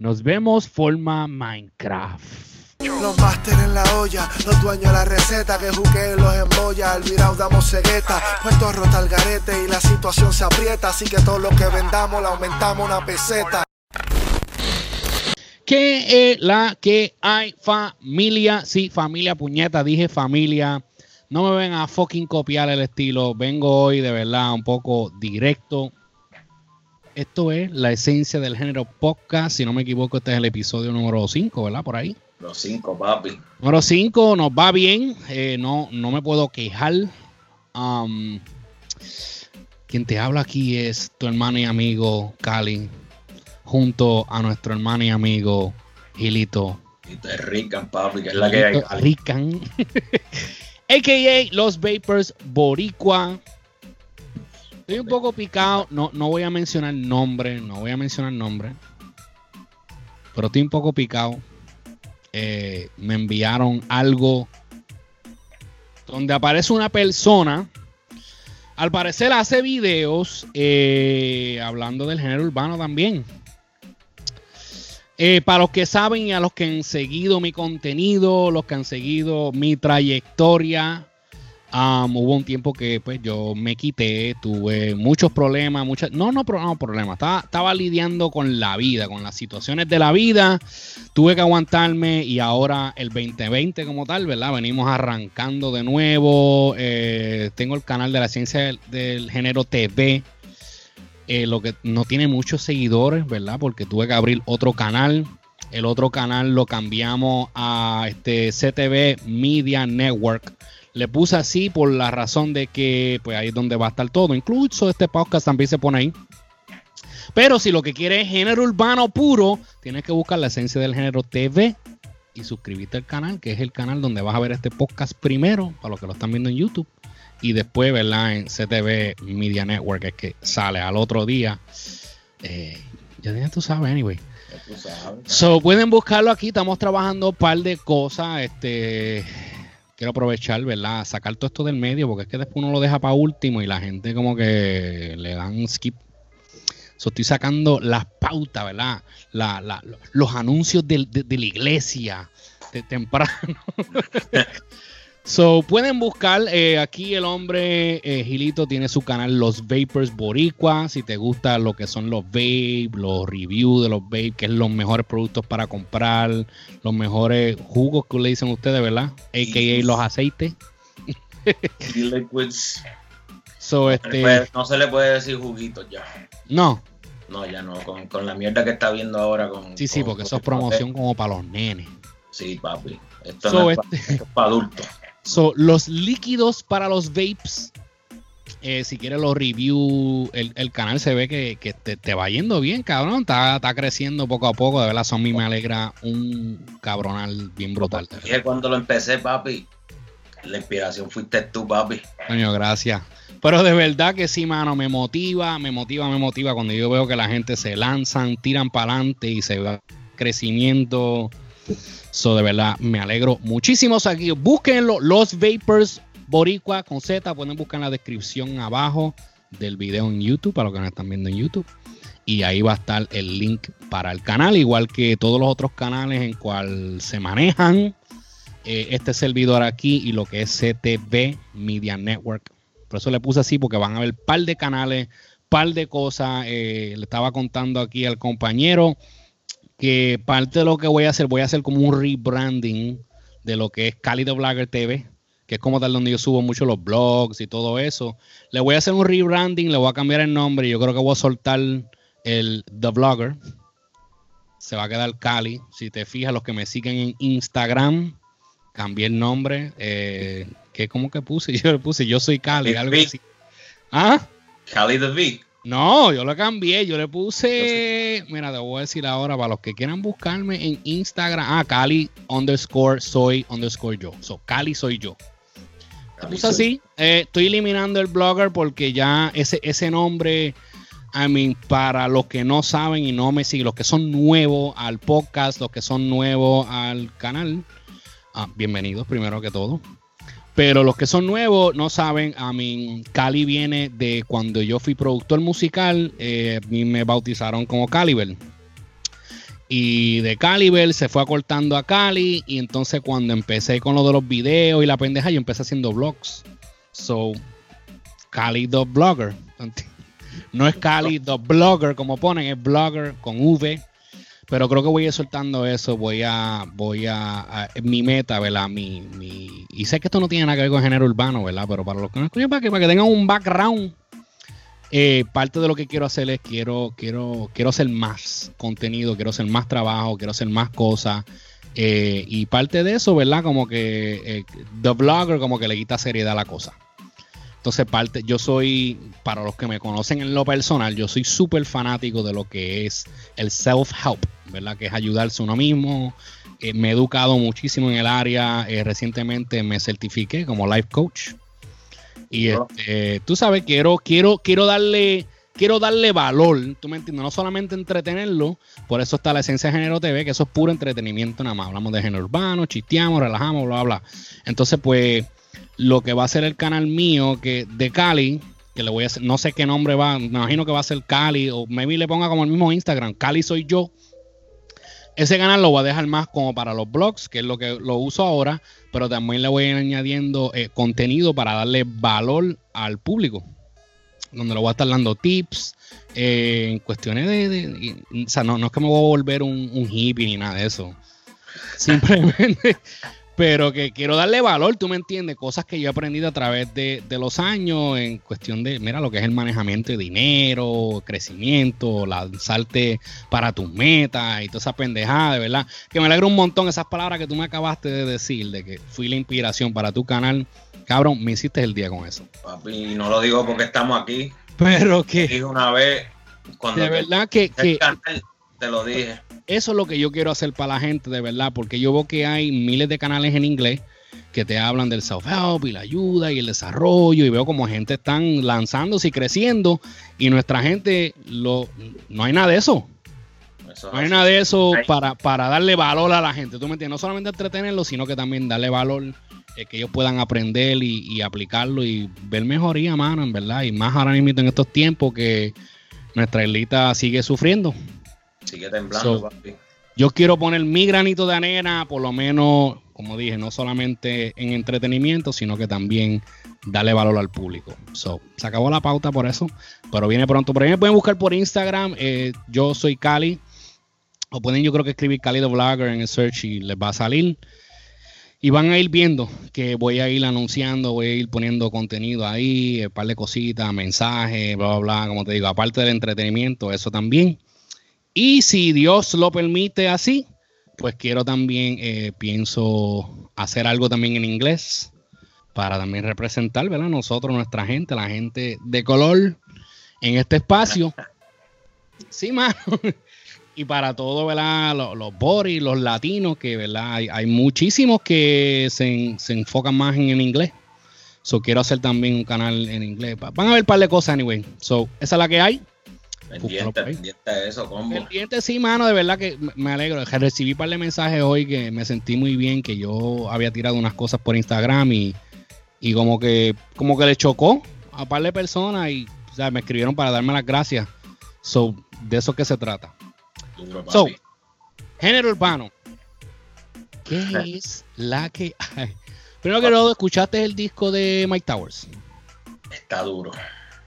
Nos vemos forma Minecraft. Los máster en la olla, los dueños de la receta que juqueen los embolla, al virao damos cegueta, puesto rota al garete y la situación se aprieta, así que todo lo que vendamos le aumentamos una peseta. Que es la que hay familia, sí, familia puñeta, dije familia. No me ven a fucking copiar el estilo, vengo hoy de verdad un poco directo. Esto es la esencia del género podcast, si no me equivoco, este es el episodio número 5, ¿verdad? Por ahí. Los cinco, papi. Número 5 nos va bien. eh, no, no me puedo quejar. Um, quien te habla aquí es tu hermano y amigo Cali. Junto a nuestro hermano y amigo Gilito. Y te rican, papi, que es la que hay. Rican. AKA Los Vapors Boricua. Estoy un poco picado. No, no voy a mencionar nombre. No voy a mencionar nombre. Pero estoy un poco picado. Eh, me enviaron algo donde aparece una persona. Al parecer hace videos eh, hablando del género urbano también. Eh, para los que saben y a los que han seguido mi contenido, los que han seguido mi trayectoria, hubo un tiempo que pues yo me quité, tuve muchos problemas, muchas, no, no, no problemas, estaba, lidiando con la vida, con las situaciones de la vida, tuve que aguantarme y ahora el 2020 como tal, ¿verdad? Venimos arrancando de nuevo, eh, tengo el canal de la ciencia del, del género TV, eh, lo que no tiene muchos seguidores, ¿verdad? Porque tuve que abrir otro canal. El otro canal lo cambiamos a este CTV Media Network. Le puse así por la razón de que pues ahí es donde va a estar todo. Incluso este podcast también se pone ahí. Pero si lo que quieres es género urbano puro, tienes que buscar la esencia del género TV y suscribirte al canal, que es el canal donde vas a ver este podcast primero, para los que lo están viendo en YouTube. Y después, ¿verdad? En CTV Media Network, es que sale al otro día. Eh, ya tú sabes, anyway. Ya tú sabes. So, pueden buscarlo aquí. Estamos trabajando un par de cosas. Este, quiero aprovechar, ¿verdad? Sacar todo esto del medio, porque es que después uno lo deja para último y la gente como que le dan skip. So, estoy sacando las pautas, ¿verdad? Los anuncios de, de la iglesia de temprano. So, pueden buscar eh, aquí el hombre eh, Gilito tiene su canal Los Vapors Boricua. Si te gusta lo que son los vape, los reviews de los vape, que es los mejores productos para comprar, los mejores jugos que le dicen ustedes, ¿verdad? AKA los aceites. Liquids. So, No, se le este, puede- no se le puede decir juguitos ya. no, No, ya no. Con, con la mierda que está viendo ahora. Con, sí, sí, con- porque eso es promoción como para los nenes. Sí, papi. Esto So, no es este- para adultos. So, los líquidos para los vapes. eh, si quieres los reviews, el, el canal se ve que, que te, te va yendo bien, cabrón. Está, está creciendo poco a poco. De verdad, eso a mí me alegra un cabronal bien brutal. Dije cuando lo empecé, papi. La inspiración fuiste tú, papi. Coño, gracias. Pero de verdad que sí, mano, me motiva, me motiva, me motiva cuando yo veo que la gente se lanzan, tiran para adelante y se ve crecimiento. So, de verdad, me alegro muchísimo. O aquí, búsquenlo, los Vapors Boricua con Z. Pueden buscar en la descripción abajo del video en YouTube, para los que nos están viendo en YouTube. Y ahí va a estar el link para el canal, igual que todos los otros canales en cual se manejan eh, este servidor aquí y lo que es CTV Media Network. Por eso le puse así, porque van a ver par de canales, par de cosas. Eh, le estaba contando aquí al compañero que parte de lo que voy a hacer, voy a hacer como un rebranding de lo que es Cali the Blogger TV, que es como tal donde yo subo mucho los blogs y todo eso. Le voy a hacer un rebranding, le voy a cambiar el nombre. Yo creo que voy a soltar el The Vlogger. Se va a quedar Cali. Si te fijas, los que me siguen en Instagram, cambié el nombre. Eh, que como que puse, yo le puse Yo soy Cali, algo así. ¿Ah? Cali the Vic. No, yo lo cambié, yo le puse, mira, te voy a decir ahora para los que quieran buscarme en Instagram, ah, Cali underscore soy underscore yo, so Cali soy yo. Te puse así, eh, estoy eliminando el blogger porque ya ese, ese nombre, I mean, para los que no saben y no me siguen, los que son nuevos al podcast, los que son nuevos al canal, ah, bienvenidos primero que todo. Pero los que son nuevos no saben, a mí Cali viene de cuando yo fui productor musical, eh, me bautizaron como Caliber. Y de Caliber se fue acortando a Cali. Y entonces cuando empecé con lo de los videos y la pendeja, yo empecé haciendo vlogs. So, Cali the Blogger. No es Cali the Blogger como ponen, es Blogger con V. Pero creo que voy a ir soltando eso. Voy a, voy a, mi meta, ¿verdad? Mi, mi, y sé que esto no tiene nada que ver con género urbano, ¿verdad? Pero para los que no escuchan, para que, para que tengan un background eh, parte de lo que quiero hacer es quiero, quiero, quiero hacer más contenido, quiero hacer más trabajo, quiero hacer más cosas. Eh, y parte de eso, ¿verdad? Como que eh, The Blogger como que le quita seriedad a la cosa. Entonces, parte, yo soy, para los que me conocen en lo personal, yo soy súper fanático de lo que es el self-help, ¿verdad? Que es ayudarse uno mismo. me he educado muchísimo en el área. recientemente me certifiqué como life coach. Y este, tú sabes, quiero, quiero, quiero darle, quiero darle valor, tú me entiendes, no solamente entretenerlo, por eso está la esencia de género TV, que eso es puro entretenimiento nada más. Hablamos de género urbano, chisteamos, relajamos, bla, bla. Entonces, pues, lo que va a ser el canal mío, que de Cali, que le voy a hacer, no sé qué nombre va, me imagino que va a ser Cali, o maybe le ponga como el mismo Instagram, Cali soy yo. Ese canal lo voy a dejar más como para los blogs, que es lo que lo uso ahora, pero también le voy a ir añadiendo eh, contenido para darle valor al público. Donde le voy a estar dando tips eh, en cuestiones de, O sea, no, no, es que me voy a volver un, un hippie ni nada de eso. Simplemente pero que quiero darle valor, tú me entiendes, cosas que yo he aprendido a través de, los años en cuestión de, mira, lo que es el manejamiento de dinero, crecimiento, lanzarte para tus metas y toda esa pendejada, de verdad, que me alegra un montón esas palabras que tú me acabaste de decir, de que fui la inspiración para tu canal, cabrón, me hiciste el día con eso. Papi, no lo digo porque estamos aquí. Pero que... Dije una vez, cuando... De verdad que... que te lo dije eso es lo que yo quiero hacer para la gente, de verdad, porque yo veo que hay miles de canales en inglés que te hablan del self-help y la ayuda y el desarrollo y veo como gente están lanzándose y creciendo y nuestra gente lo, no hay nada de eso. no hay nada de eso para, para darle valor a la gente, ¿tú me entiendes? No solamente entretenerlo, sino que también darle valor, eh, que ellos puedan aprender y, aplicarlo y ver mejoría, mano, en verdad. Y más ahora mismo en estos tiempos que nuestra islita sigue sufriendo. Sigue temblando, papi. Yo quiero poner mi granito de arena, por lo menos, como dije, no solamente en entretenimiento, sino que también darle valor al público. So, se acabó la pauta por eso, pero viene pronto. Por ahí me pueden buscar por Instagram. Eh, yo soy Cali. O pueden, yo creo que escribir Cali the Vlogger en el search y les va a salir. Y van a ir viendo que voy a ir anunciando, voy a ir poniendo contenido ahí, un par de cositas, mensajes, bla, bla, bla. Como te digo, aparte del entretenimiento, eso también. Y si Dios lo permite así, pues quiero también, eh, pienso hacer algo también en inglés para también representar, ¿verdad? Nosotros, nuestra gente, la gente de color en este espacio. Sí, mano. y para todo, ¿verdad? Los, los boris, los latinos, que, ¿verdad? Hay, muchísimos que se, enfocan más en el inglés. So, quiero hacer también un canal en inglés. Van a ver un par de cosas, anyway. So, esa es la que hay. Pendiente, pendiente de eso, combo. Pendiente, sí, mano, de verdad que me alegro. Recibí un par de mensajes hoy que me sentí muy bien, que yo había tirado unas cosas por Instagram y, y como que como que le chocó a un par de personas y o sea, me escribieron para darme las gracias. So, de eso que se trata. so, género urbano. ¿Qué es la que hay? Primero que todo, ¿escuchaste el disco de Mike Towers? Está duro.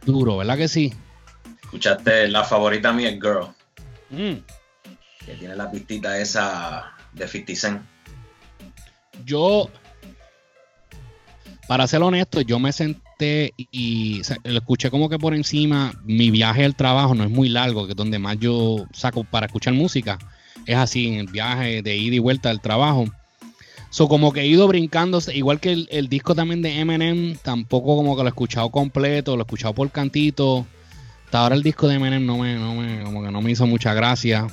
Duro, ¿verdad que sí? Escuchaste la favorita mía, Girl. Mm. Que tiene la pistita esa de 50 Cent. Yo, para ser honesto, yo me senté y lo escuché como que por encima. Mi viaje al trabajo no es muy largo, que es donde más yo saco para escuchar música. Es así, en el viaje de ida y vuelta al trabajo. So, como que he ido brincándose, igual que el, el disco también de Eminem, tampoco como que lo he escuchado completo, lo he escuchado por cantito ahora el disco de Eminem no me, no me, como que no me hizo mucha gracia.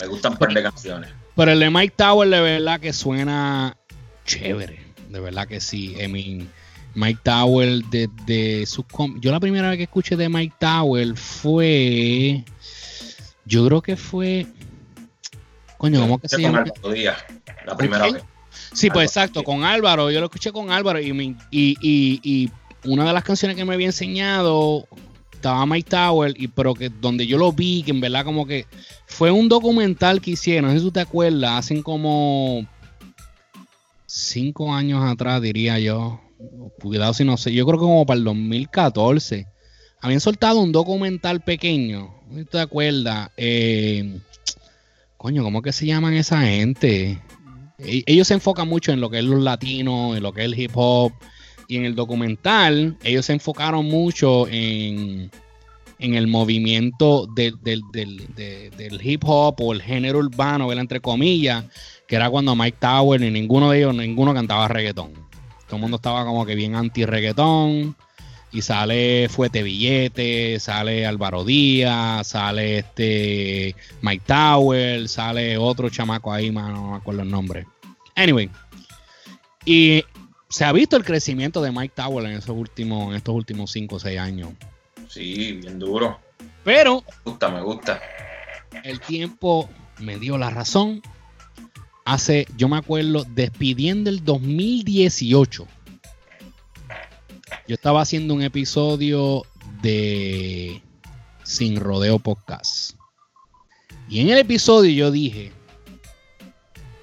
Me gustan un par de canciones. Pero el de Mike Tower de verdad que suena chévere. De verdad que sí. I Mike Tower de, de su yo la primera vez que escuché de Mike Tower fue yo creo que fue coño cómo que se llama la primera vez sí pues exacto con Álvaro yo lo escuché con Álvaro y, y, y, y una de las canciones que me había enseñado estaba Mike Tower, y, pero que donde yo lo vi, que en verdad como que fue un documental que hicieron, no sé si tú te acuerdas, hacen como cinco años atrás, diría yo. Cuidado si no sé, yo creo que como para el 2014. Habían soltado un documental pequeño, no sé si te acuerdas. Eh, coño, ¿cómo que se llaman esa gente? E-, ellos se enfocan mucho en lo que es los latinos, en lo que es el hip hop. Y en el documental, ellos se enfocaron mucho en, en el movimiento del, hip hop o el género urbano, entre comillas, que era cuando Mike Tower ni ninguno de ellos, ninguno cantaba reggaetón. Todo el mundo estaba como que bien anti-reggaetón. Y sale Fuete Billete, sale Álvaro Díaz, sale este Mike Tower, sale otro chamaco ahí, no me acuerdo el nombre. Anyway. Y se ha visto el crecimiento de Mike Tower en, esos últimos, en estos últimos 5 o 6 años. Sí, bien duro. Pero. Me gusta, me gusta. El tiempo me dio la razón. Hace, yo me acuerdo, despidiendo el 2018. Yo estaba haciendo un episodio de Sin Rodeo Podcast. Y en el episodio yo dije,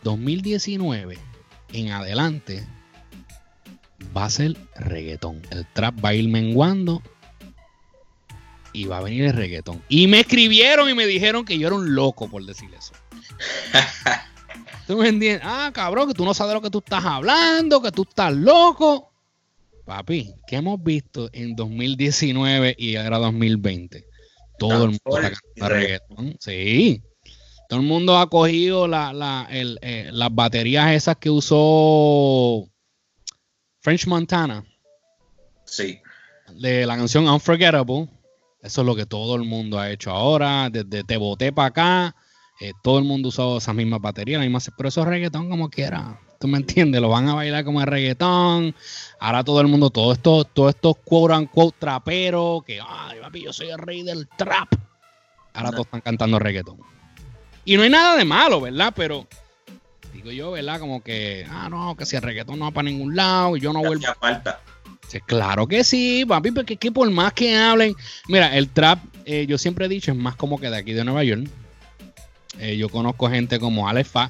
2019 en adelante va a ser reggaetón. El trap va a ir menguando y va a venir el reggaetón. Y me escribieron y me dijeron que yo era un loco por decir eso. ¿Tú me entiendes? Ah, cabrón, que tú no sabes lo que tú estás hablando, que tú estás loco. Papi, ¿qué hemos visto en 2019 y ahora 2020? Todo el mundo está cantando reggaetón. Sí. Todo el mundo ha cogido eh, las baterías esas que usó French Montana. Sí. De la canción Unforgettable. Eso es lo que todo el mundo ha hecho ahora. Desde Te Boté para acá. Eh, todo el mundo usó esas mismas baterías. La misma, pero eso es reggaetón como quiera. ¿Tú me entiendes? Lo van a bailar como el reggaetón. Ahora todo el mundo, todos estos, todos estos quote unquote traperos. Que, ay, papi, yo soy el rey del trap. Ahora todos están cantando reggaetón. Y no hay nada de malo, ¿verdad? Pero digo yo, ¿verdad? Como que, ah, no, que si el reggaetón no va para ningún lado y yo no vuelvo. falta. Claro que sí, papi, porque que por más que hablen. Mira, el trap, eh, yo siempre he dicho, es más como que de aquí de Nueva York. Eh, yo conozco gente como Alex Fa,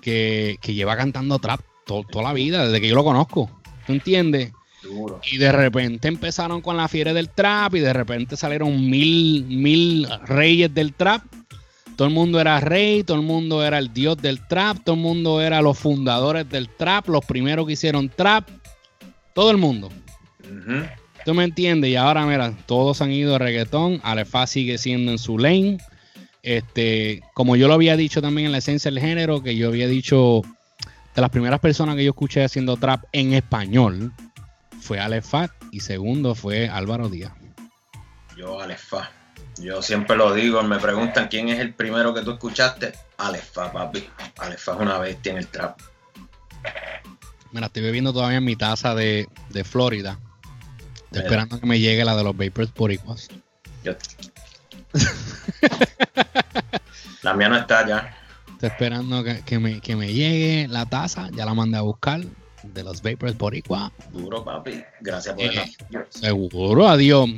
que, lleva cantando trap toda la vida, desde que yo lo conozco. ¿Tú entiendes? Y de repente empezaron con la fiebre del trap y de repente salieron mil, mil reyes del trap todo el mundo era rey, todo el mundo era el dios del trap, todo el mundo era los fundadores del trap, los primeros que hicieron trap, todo el mundo. ¿Tú me entiendes? Y ahora, mira, todos han ido a reggaetón, Alefa sigue siendo en su lane. Este, como yo lo había dicho también en la esencia del género, que yo había dicho de las primeras personas que yo escuché haciendo trap en español fue Alefa y segundo fue Álvaro Díaz. Yo, Alefa. Yo siempre lo digo, me preguntan quién es el primero que tú escuchaste. Alefa, papi. Alefa es una bestia en el trap. Mira, estoy bebiendo todavía en mi taza de, Florida. Estoy esperando que me llegue la de los Vapors Boricuas. Yo... la mía no está ya. Estoy esperando que, me, que me llegue la taza. Ya la mandé a buscar de los Vapors Boricua. Duro, papi. Gracias por eh, Seguro, adiós.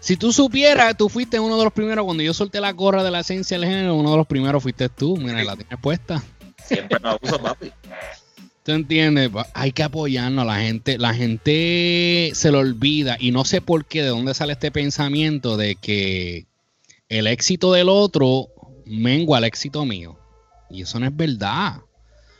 Si tú supieras, tú fuiste uno de los primeros, cuando yo solté la gorra de la esencia del género, uno de los primeros fuiste tú. Mira, la tienes puesta. Siempre la uso, papi. ¿Tú entiendes? Hay que apoyarnos. La gente, la gente se lo olvida y no sé por qué, de dónde sale este pensamiento de que el éxito del otro mengua el éxito mío. Y eso no es verdad.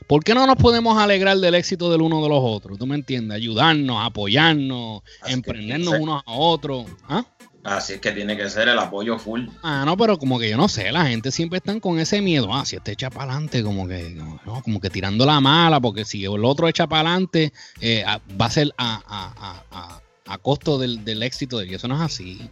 ¿Por qué no nos podemos alegrar del éxito del uno de los otros? ¿Tú me entiendes? Ayudarnos, apoyarnos, emprendernos unos a otros. ¿Ah? Así es que tiene que ser el apoyo full. Ah, no, pero como que yo no sé, la gente siempre está con ese miedo. Ah, si este echa para adelante, como que, no, como que tirando la mala, porque si el otro echa para adelante, eh, va a ser a, a, costo del, del éxito de él. Y eso no es así.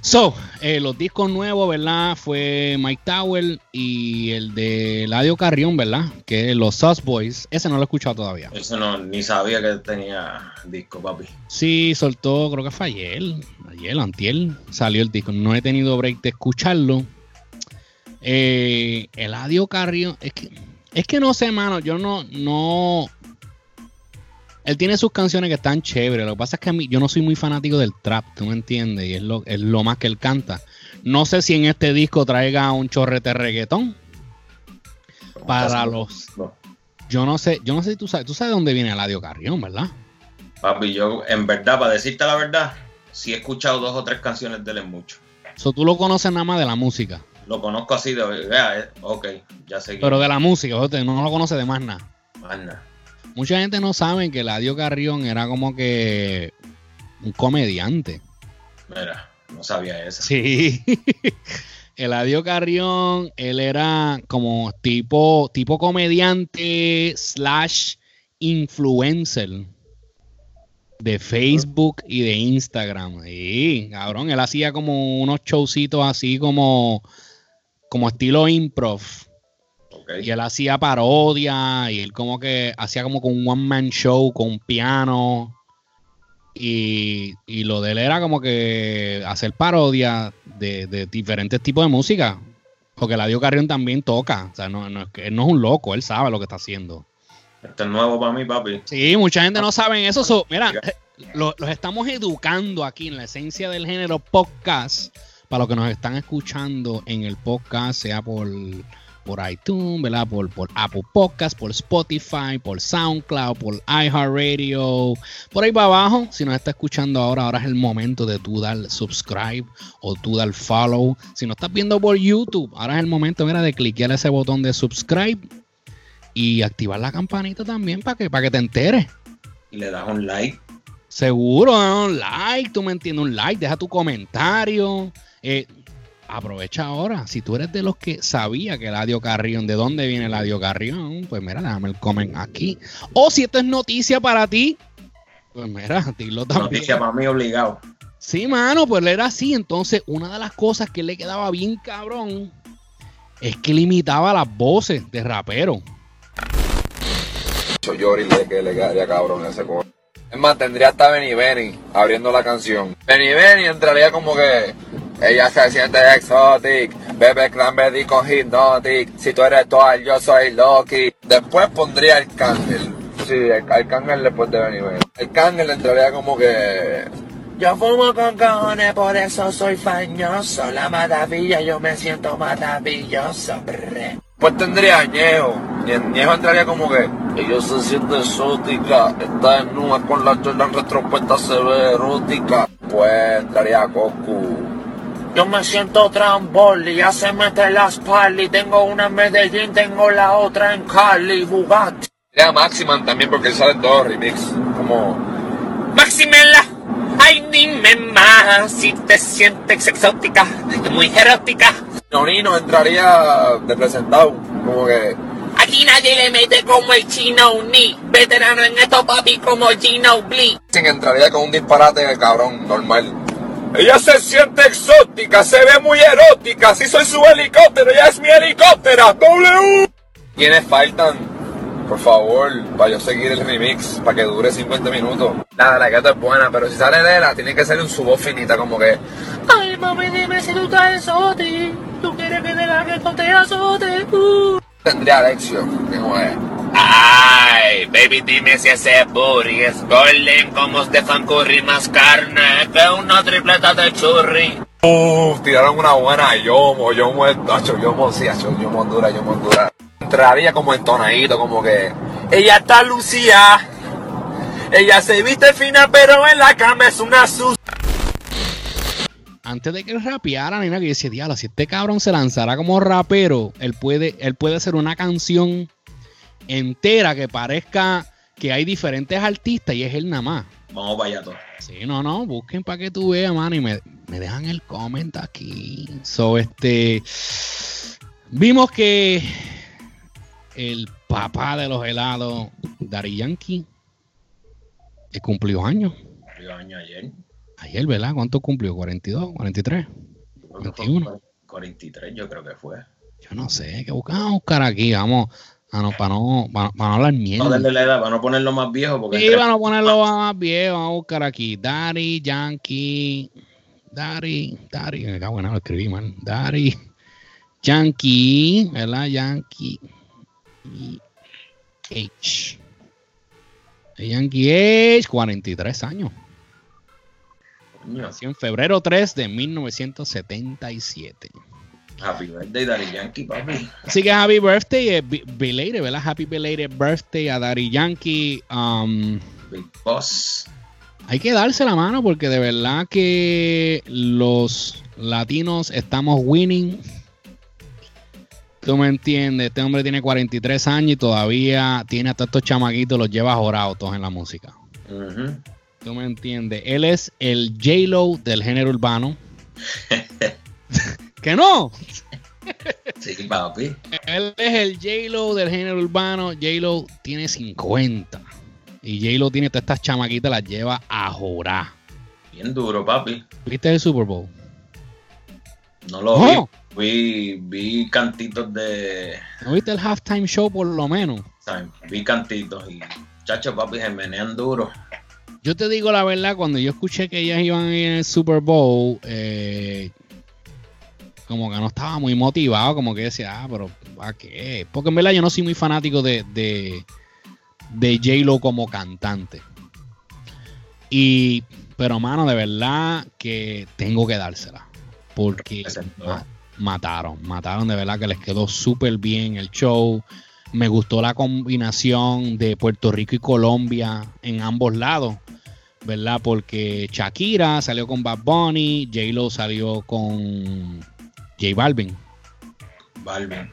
So, eh, los discos nuevos, ¿verdad? Fue Mike Tower y el de Ladio Carrión, ¿verdad? Que es los Sus Boys. Ese no lo he escuchado todavía. Ese no, ni sabía que tenía disco, papi. Sí, soltó, creo que fue ayer, ayer, antier, salió el disco. No he tenido break de escucharlo. Eh, Eladio Carrión, es que, es que no sé, mano, yo no, no, él tiene sus canciones que están chéveres. Lo que pasa es que a mí, yo no soy muy fanático del trap, ¿tú me entiendes? Y es lo, es lo más que él canta. No sé si en este disco traiga un chorrete reggaetón. Para los. Yo no sé, yo no sé si tú sabes, tú sabes dónde viene Eladio Carrión, ¿verdad? Papi, yo, en verdad, para decirte la verdad, sí he escuchado dos o tres canciones de él en mucho. So, tú lo conoces nada más de la música. Lo conozco así de, vea, eh, ok, ya sé. Pero de la música, no lo conoces de más nada. Más nada. Mucha gente no sabe que Eladio Carrión era como que un comediante. Mira, no sabía eso. Sí. Eladio Carrión, él era como tipo, tipo comediante slash influencer de Facebook y de Instagram. Sí, cabrón, él hacía como unos showcitos así como, como estilo improv. Y él hacía parodia y él como que hacía como con un one man show con piano. Y, lo de él era como que hacer parodia de, diferentes tipos de música. Porque Ladio Carrión también toca. O sea, no, no, él no es un loco, él sabe lo que está haciendo. Esto es nuevo para mí, papi. Sí, mucha gente no sabe eso. mira, los estamos educando aquí en la esencia del género podcast. Para los que nos están escuchando en el podcast, sea por por iTunes, ¿verdad? Por, por Apple Podcast, por Spotify, por SoundCloud, por iHeartRadio, por ahí para abajo. Si nos está escuchando ahora, ahora es el momento de tú dar subscribe o tú dar follow. Si nos estás viendo por YouTube, ahora es el momento, mira, de cliquear ese botón de subscribe y activar la campanita también para que, para que te enteres. Y le das un like. Seguro, un like, tú me entiendes, un like, deja tu comentario. Eh, aprovecha ahora. Si tú eres de los que sabía que Eladio Carrión, ¿de dónde viene Eladio Carrión? Pues mira, déjame el comen aquí. O si esto es noticia para ti, pues mira, dilo también. Noticia para mí obligado. Sí, mano, pues él era así. Entonces, una de las cosas que le quedaba bien cabrón es que limitaba las voces de rapero. Yo le que le quedaría cabrón ese Es más, tendría hasta Benny Benny abriendo la canción. Benny Benny entraría como que ella se siente exotic, bebe cranberry con hypnotic. Si tú eres toal, yo soy Loki. Después pondría el cángel. Sí, el, cángel después de venir. El cángel entraría como que. Yo fumo con cojones, por eso soy fañoso. La maravilla, yo me siento maravilloso. Pues tendría Ñejo. Y en Ñejo entraría como que. Ella se siente exótica. Está en nube con la chola en retropuesta, se ve erótica. Pues entraría Goku. Yo me siento tramboli, ya se mete las pali. Tengo una en Medellín, tengo la otra en Cali, Bugatti. Era Maximan también porque él sale en todos remix. Como. Maximela, ay dime más si te sientes exótica, muy erótica. Nonino entraría de presentado, como que. Aquí nadie le mete como el chino ni veterano en esto papi como Gino Blee. entraría con un disparate cabrón, normal. Ella se siente exótica, se ve muy erótica. Si soy su helicóptero, ella es mi helicóptera. W. ¿Quiénes faltan? Por favor, para yo seguir el remix, para que dure 50 minutos. La la gato es buena, pero si sale de la, tiene que ser un su voz finita, como que. Ay, mami, dime si tú estás exótica. Tú quieres que de la que te azote. Uh. Tendría Alexio, que no es. Ay, baby, dime si ese booty es golden como Stefan Curry más carne que una tripleta de churri. Uff, tiraron una buena yomo, yomo, yo yomo, sí, yomo dura, yomo dura. Entraría como entonadito, como que... Ella está lucía, ella se viste fina, pero en la cama es una sus... Antes de que rapeara, nena, que decía, diablo, si este cabrón se lanzara como rapero, él puede, él puede hacer una canción entera que parezca que hay diferentes artistas y es él nada más. Vamos para allá todos. Sí, no, no, busquen para que tú veas, mano, y me, dejan el comment aquí. So, este. Vimos que el papá de los helados, Dari Yankee, que cumplió años. Cumplió años ayer. Ayer, ¿verdad? ¿Cuánto cumplió? ¿42? ¿43? 21. 43 yo creo que fue. Yo no sé, que buscamos buscar aquí, vamos. Ah, no, para no, para, no hablar mierda. No la edad, para no ponerlo más viejo. Porque sí, para no ponerlo más viejo. Vamos a buscar aquí. Daddy, Yankee. Daddy, Daddy. Me cago en lo escribí mal. Daddy, Yankee. ¿Verdad? Yankee. H. Daddy Yankee es 43 años. Nació en febrero 3 de 1977. Happy birthday, Daddy Yankee, papi. Así que happy birthday, eh, be- belated, ¿verdad? Happy belated birthday a Daddy Yankee. Um, Big Boss. hay que darse la mano porque de verdad que los latinos estamos winning. Tú me entiendes, este hombre tiene 43 años y todavía tiene hasta estos chamaquitos, los lleva jorados todos en la música. Tú me entiendes, él es el J-Lo del género urbano. que no, Sí, papi. él es el J-Lo del género urbano. J-Lo tiene 50 y J-Lo tiene todas estas chamaquitas, las lleva a jorar. Bien duro, papi. ¿Viste el Super Bowl? No lo No. vi. Vi, vi cantitos de. ¿No viste el halftime show por lo menos? Vi cantitos y. Chacho, papi, se menean duro. Yo te digo la verdad, cuando yo escuché que ellas iban a ir en el Super Bowl, eh, como que no estaba muy motivado, como que decía, ah, pero ¿a qué? Porque en verdad yo no soy muy fanático de, de, de J-Lo como cantante. Y, pero mano, de verdad que tengo que dársela. Porque ma- mataron, mataron de verdad que les quedó súper bien el show. Me gustó la combinación de Puerto Rico y Colombia en ambos lados, ¿verdad? Porque Shakira salió con Bad Bunny, J-Lo salió con J Balvin. Balvin.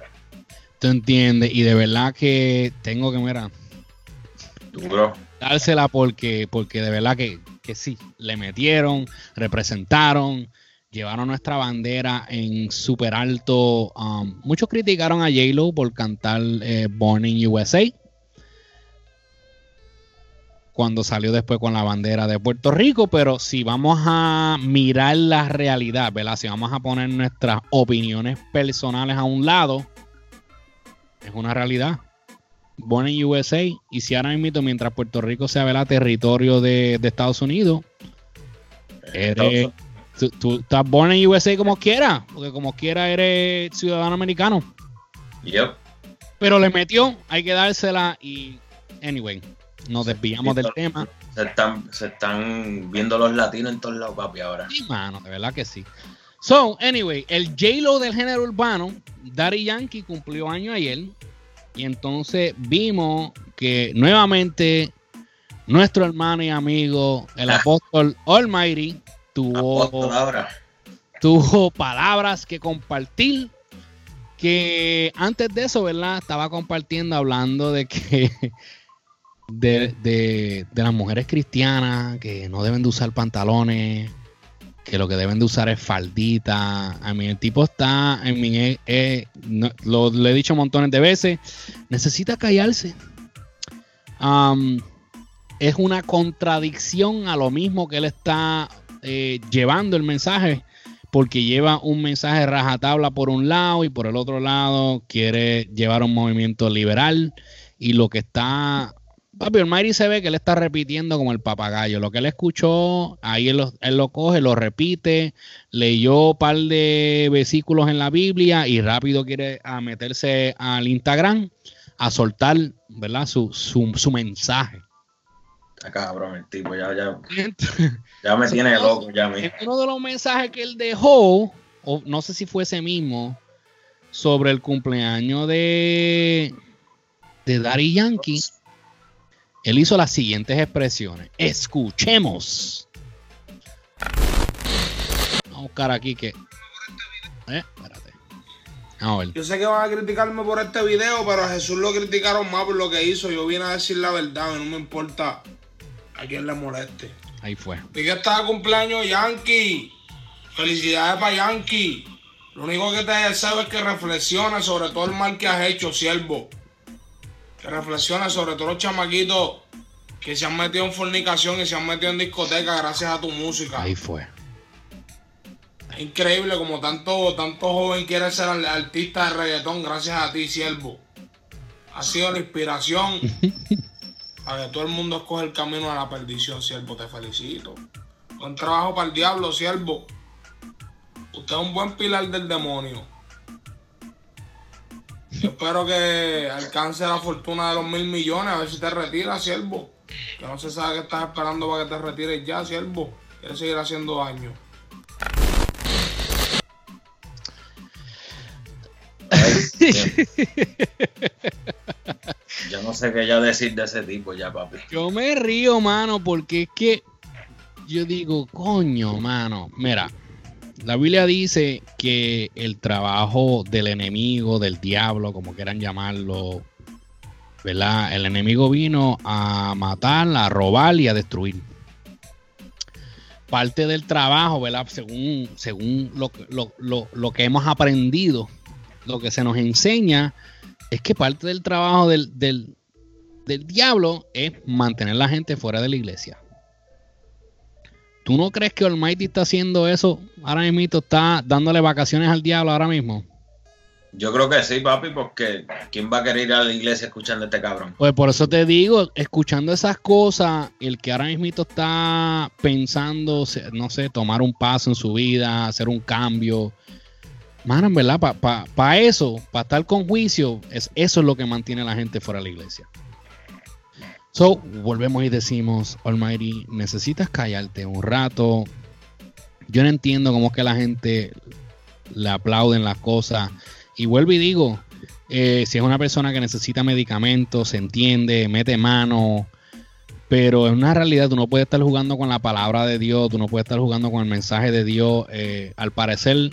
¿Tú entiendes? Y de verdad que tengo que, mira, Duro. dársela porque, porque de verdad que, que sí, le metieron, representaron, llevaron nuestra bandera en súper alto. Um, muchos criticaron a J-Lo por cantar eh, Born in USA. Cuando salió después con la bandera de Puerto Rico, pero si vamos a mirar la realidad, ¿verdad? Si vamos a poner nuestras opiniones personales a un lado, es una realidad. Born in USA. Y si ahora mismo, mientras Puerto Rico sea ¿verdad? territorio de, de Estados Unidos, eres, tú, tú estás born in USA como quiera, porque como quiera eres ciudadano americano. Yep. Pero le metió, hay que dársela y, anyway, nos desviamos del tema. Se están, se están viendo los latinos en todos lados, papi, ahora. Sí, mano, de verdad que sí. So, anyway, el J-Lo del género urbano, Daddy Yankee cumplió año ayer. Y entonces vimos que nuevamente nuestro hermano y amigo, el apóstol Almighty, tuvo, Apóstol tuvo palabras que compartir. Que antes de eso, ¿verdad? Estaba compartiendo, hablando de que de, de- las mujeres cristianas que no deben de usar pantalones, que lo que deben de usar es faldita. A mí el tipo está, en mi, eh, eh, no- lo, he dicho montones de veces, necesita callarse. Am, es una contradicción a lo mismo que él está eh, llevando el mensaje, porque lleva un mensaje rajatabla por un lado y por el otro lado quiere llevar un movimiento liberal y lo que está Papi, Almighty se ve que él está repitiendo como el papagayo. Lo que él escuchó, ahí él lo, él lo coge, lo repite, leyó un par de versículos en la Biblia y rápido quiere a meterse al Instagram a soltar, ¿verdad? Su, su, su mensaje. Está cabrón el tipo, ya, ya, ya me tiene loco, ya me. Uno de los mensajes que él dejó, o no sé si fue ese mismo, sobre el cumpleaños de, de Daddy Yankee, él hizo las siguientes expresiones. Escuchemos. Vamos a buscar aquí que. Eh, espérate. A ver. Yo sé que van a criticarme por este video, pero a Jesús lo criticaron más por lo que hizo. Yo vine a decir la verdad, y no me importa a quién le moleste. Ahí fue. Vi que estaba cumpleaños Yankee. Felicidades para Yankee. Lo único que te deseo es que reflexiones sobre todo el mal que has hecho, siervo. Que reflexiones sobre todos los chamaquitos que se han metido en fornicación y se han metido en discoteca gracias a tu música. Ahí fue. Es increíble como tanto, tanto joven quiere ser artista de reggaetón gracias a ti, siervo. Ha sido la inspiración para que todo el mundo escoge el camino a la perdición, siervo. Te felicito. Buen trabajo para el diablo, siervo. Usted es un buen pilar del demonio. Yo espero que alcance la fortuna de los mil millones, a ver si te retiras, siervo. Que no se sabe que estás esperando para que te retires ya, siervo. Quieres seguir haciendo daño. Yo no sé qué ya decir de ese tipo ya, papi. Yo me río, mano, porque es que yo digo, coño, mano, mira, la Biblia dice que el trabajo del enemigo, del diablo, como quieran llamarlo, ¿verdad? El enemigo vino a matar, a robar y a destruir. Parte del trabajo, ¿verdad? Según, según lo, lo, lo que hemos aprendido, lo que se nos enseña es que parte del trabajo del, del, del diablo es mantener a la gente fuera de la iglesia. ¿Tú no crees que Almighty está haciendo eso ahora mismo? ¿Está dándole vacaciones al diablo ahora mismo? Yo creo que sí, papi, porque ¿quién va a querer ir a la iglesia escuchando a este cabrón? Pues por eso te digo, escuchando esas cosas, el que ahora mismo está pensando, no sé, tomar un paso en su vida, hacer un cambio. Mano, en verdad, para eso, para estar con juicio, es, eso es lo que mantiene a la gente fuera de la iglesia. So, volvemos y decimos, Almighty, necesitas callarte un rato. Yo no entiendo cómo es que la gente le aplauden las cosas. Y vuelvo y digo, eh, si es una persona que necesita medicamentos, se entiende, mete mano. Pero en una realidad tú no puedes estar jugando con la palabra de Dios, tú no puedes estar jugando con el mensaje de Dios. Eh, al parecer,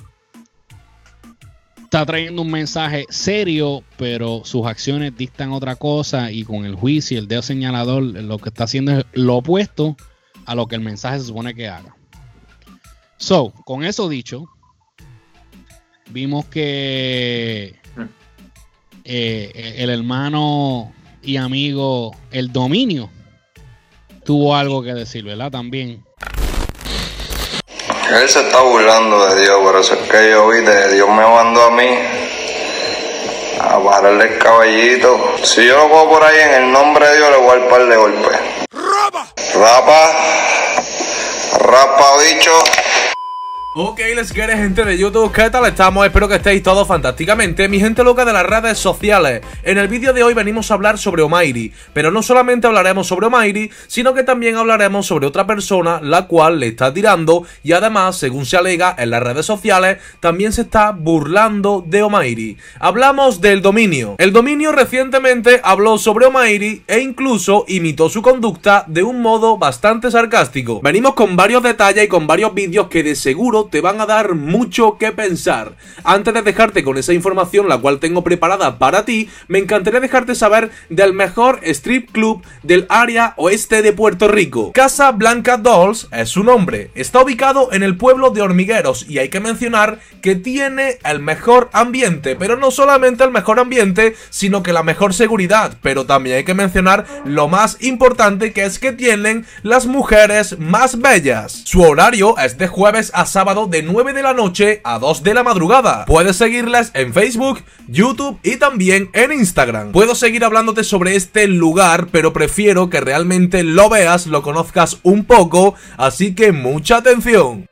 está trayendo un mensaje serio, pero sus acciones dictan otra cosa y con el juicio y el dedo señalador lo que está haciendo es lo opuesto a lo que el mensaje se supone que haga. So, con eso dicho, vimos que eh, el hermano y amigo, el dominio, tuvo algo que decir, ¿verdad? También. Él se está burlando de Dios, por eso es que yo vi de Dios me mandó a mí a pararle el caballito. Si yo lo cojo por ahí en el nombre de Dios, le voy a dar par de golpes. ¡Rapa! ¡Rapa! ¡Rapa, bicho! Ok, les get gente de YouTube, ¿qué tal estamos? Espero que estéis todos fantásticamente, mi gente loca de las redes sociales. En el vídeo de hoy venimos a hablar sobre Omairi, pero no solamente hablaremos sobre Omairi, sino que también hablaremos sobre otra persona la cual le está tirando y además, según se alega en las redes sociales, también se está burlando de Omairi. Hablamos del dominio. El dominio recientemente habló sobre Omairi e incluso imitó su conducta de un modo bastante sarcástico. Venimos con varios detalles y con varios vídeos que de seguro te van a dar mucho que pensar. Antes de dejarte con esa información, la cual tengo preparada para ti, me encantaría dejarte saber del mejor strip club del área oeste de Puerto Rico. Casa Blanca Dolls es su nombre. Está ubicado en el pueblo de Hormigueros y hay que mencionar que tiene el mejor ambiente, pero no solamente el mejor ambiente, sino que la mejor seguridad, pero también hay que mencionar lo más importante que es que tienen las mujeres más bellas. Su horario es de jueves a sábado de 9 de la noche a 2 de la madrugada. Puedes seguirles en Facebook, YouTube y también en Instagram. Puedo seguir hablándote sobre este lugar, pero prefiero que realmente lo veas, lo conozcas un poco, así que mucha atención.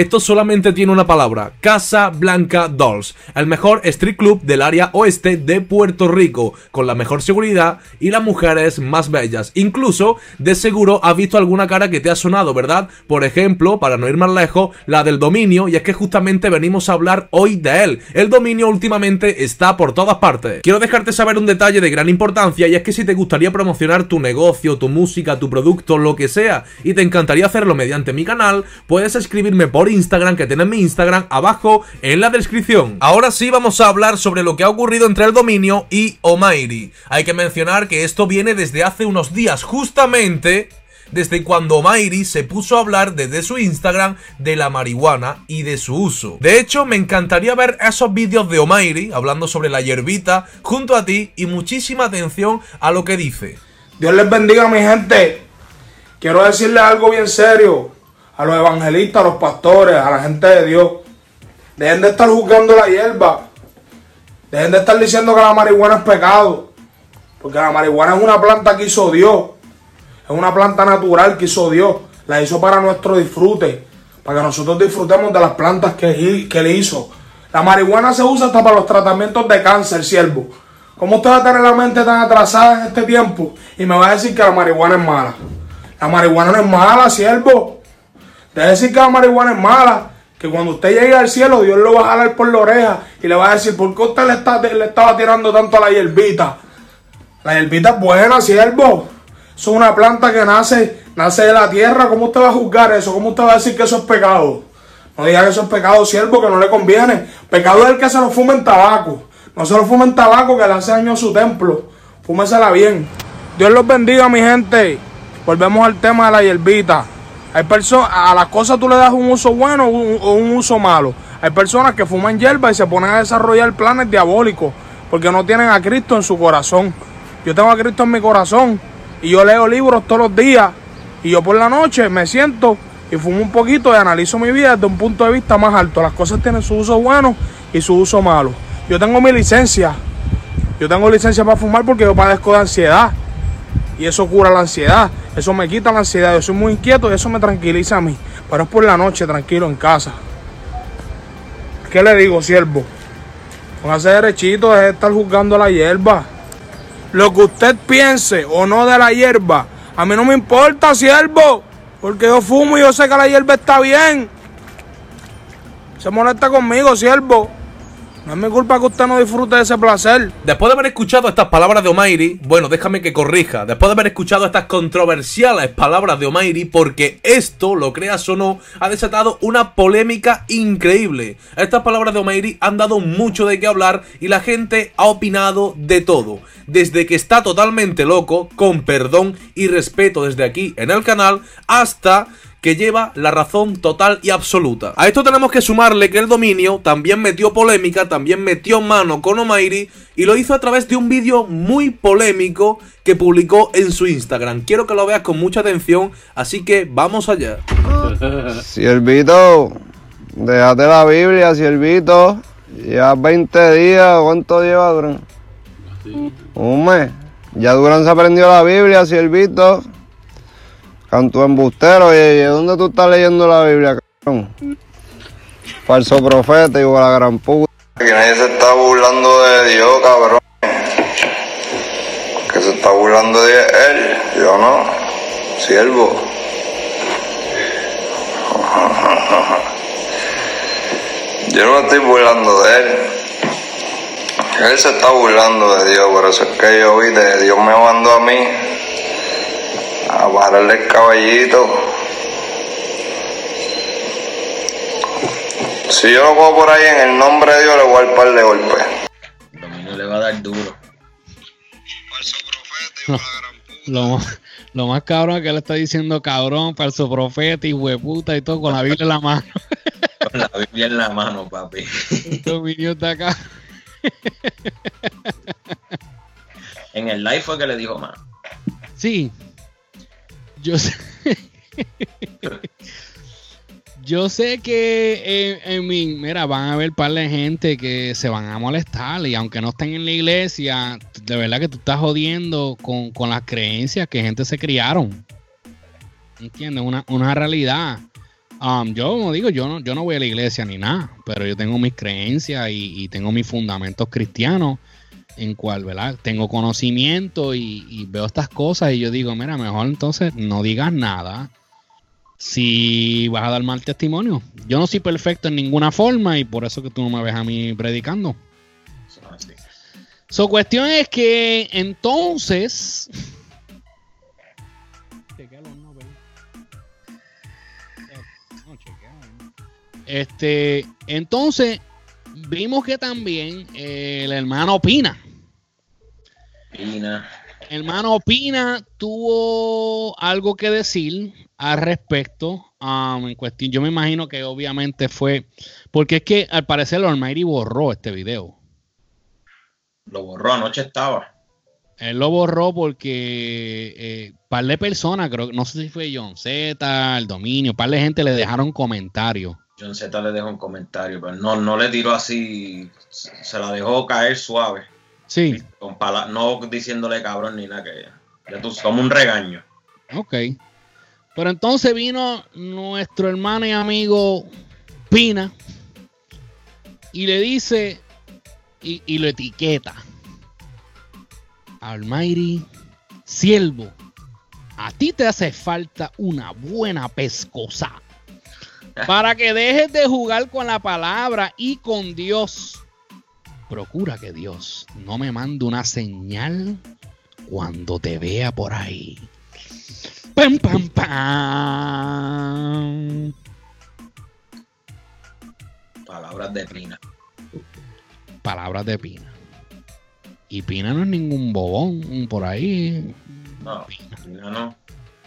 Esto solamente tiene una palabra, Casa Blanca Dolls, el mejor street club del área oeste de Puerto Rico, con la mejor seguridad y las mujeres más bellas. Incluso, de seguro, has visto alguna cara que te ha sonado, ¿verdad? Por ejemplo, para no ir más lejos, la del dominio, y es que justamente venimos a hablar hoy de él. El dominio últimamente está por todas partes. Quiero dejarte saber un detalle de gran importancia, y es que si te gustaría promocionar tu negocio, tu música, tu producto, lo que sea, y te encantaría hacerlo mediante mi canal, puedes escribirme por Instagram, que tienen mi Instagram abajo en la descripción. Ahora sí vamos a hablar sobre lo que ha ocurrido entre el dominio y Omairi. Hay que mencionar que esto viene desde hace unos días, justamente desde cuando Mairi se puso a hablar desde su Instagram de la marihuana y de su uso. De hecho, me encantaría ver esos vídeos de Omairi hablando sobre la hierbita junto a ti y muchísima atención a lo que dice. Dios les bendiga, mi gente. Quiero decirles algo bien serio a los evangelistas, a los pastores, a la gente de Dios. Dejen de estar juzgando la hierba. Dejen de estar diciendo que la marihuana es pecado. Porque la marihuana es una planta que hizo Dios. Es una planta natural que hizo Dios. La hizo para nuestro disfrute. Para que nosotros disfrutemos de las plantas que, que le hizo. La marihuana se usa hasta para los tratamientos de cáncer, siervo. ¿Cómo usted va a tener la mente tan atrasada en este tiempo y me va a decir que la marihuana es mala? La marihuana no es mala, siervo. Debe decir que la marihuana es mala. Que cuando usted llegue al cielo, Dios lo va a jalar por la oreja y le va a decir, ¿por qué usted le, está, le estaba tirando tanto a la hierbita? La hierbita es buena, siervo. Es una planta que nace, nace de la tierra. ¿Cómo usted va a juzgar eso? ¿Cómo usted va a decir que eso es pecado? No diga que eso es pecado, siervo, que no le conviene. Pecado es el que se lo fume en tabaco. No se lo fume en tabaco que le hace daño a su templo. Fúmesela bien. Dios los bendiga, mi gente. Volvemos al tema de la hierbita. Hay personas, a las cosas tú le das un uso bueno o un, uso malo. Hay personas que fuman hierba y se ponen a desarrollar planes diabólicos porque no tienen a Cristo en su corazón. Yo tengo a Cristo en mi corazón y yo leo libros todos los días y yo por la noche me siento y fumo un poquito y analizo mi vida desde un punto de vista más alto. Las cosas tienen su uso bueno y su uso malo. Yo tengo mi licencia. Yo tengo licencia para fumar porque yo padezco de ansiedad. Y eso cura la ansiedad. Eso me quita la ansiedad. Yo soy muy inquieto y eso me tranquiliza a mí. Pero es por la noche tranquilo en casa. ¿Qué le digo, siervo? Póngase derechito, deje de estar juzgando la hierba. Lo que usted piense o no de la hierba, a mí no me importa, siervo. Porque yo fumo y yo sé que la hierba está bien. Se molesta conmigo, siervo. No es mi culpa que usted no disfrute de ese placer. Después de haber escuchado estas palabras de Omairi, bueno, déjame que corrija. Después de haber escuchado estas controversiales palabras de Omairi, porque esto, lo creas o no, ha desatado una polémica increíble. Estas palabras de Omairi han dado mucho de qué hablar y la gente ha opinado de todo. Desde que está totalmente loco, con perdón y respeto desde aquí en el canal, hasta que lleva la razón total y absoluta. A esto tenemos que sumarle que el dominio también metió polémica, también metió mano con Omairi y lo hizo a través de un vídeo muy polémico que publicó en su Instagram. Quiero que lo veas con mucha atención, así que vamos allá. Siervito, déjate la Biblia, siervito. Ya 20 días, ¿cuánto lleva Durán? Un mes. Ya Durán se aprendió la Biblia, siervito. Canto embustero, ¿y dónde tú estás leyendo la Biblia, cabrón? Falso profeta, igual a gran puta. Que nadie se está burlando de Dios, cabrón. Que se está burlando de él, yo no. Siervo. Yo no estoy burlando de él. Él se está burlando de Dios, por eso es que yo vi de Dios me mandó a mí a pararle el caballito. Si yo lo cojo por ahí en el nombre de Dios, le voy a dar par de golpes. Dominio le va a dar duro. Lo, más- lo más cabrón es que él está diciendo cabrón, falso profeta y hueputa y todo con la Biblia en la mano. Con la Biblia en la mano, papi. Dominio está acá. En el live fue que le dijo más. Sí. Yo sé. Yo sé que en, mi, mira, van a haber par de gente que se van a molestar y aunque no estén en la iglesia, de verdad que tú estás jodiendo con, con las creencias que gente se criaron. ¿Entiendes? Una, una realidad. Um, yo como digo, yo no, yo no voy a la iglesia ni nada, pero yo tengo mis creencias y tengo mis fundamentos cristianos en cual, ¿verdad? Tengo conocimiento y, veo estas cosas y yo digo, mira, mejor entonces no digas nada si vas a dar mal testimonio. Yo no soy perfecto en ninguna forma y por eso que tú no me ves a mí predicando. Su cuestión es que entonces... Este, entonces, vimos que también el hermano Pina, Pina. hermano Pina tuvo algo que decir al respecto. um, en cuestión, yo me imagino que obviamente fue, porque es que al parecer Almighty borró este video. Lo borró, anoche estaba. Él lo borró porque eh, par de personas, creo, no sé si fue John Z, el dominio, par de gente le dejaron comentarios. John Z le dejó un comentario, pero no, no le tiró así, se la dejó caer suave. Sí, Con pala- no diciéndole cabrón ni nada que ya tú, como un regaño. ok. Pero entonces vino nuestro hermano y amigo Pina y le dice y, y lo etiqueta. Almighty, siervo, a ti te hace falta una buena pescosa para que dejes de jugar con la palabra y con Dios. Procura que Dios no me mande una señal cuando te vea por ahí. Pam, pam, pam. Palabras de Pina. Palabras de Pina. Y Pina no es ningún bobón por ahí. No, Pina no.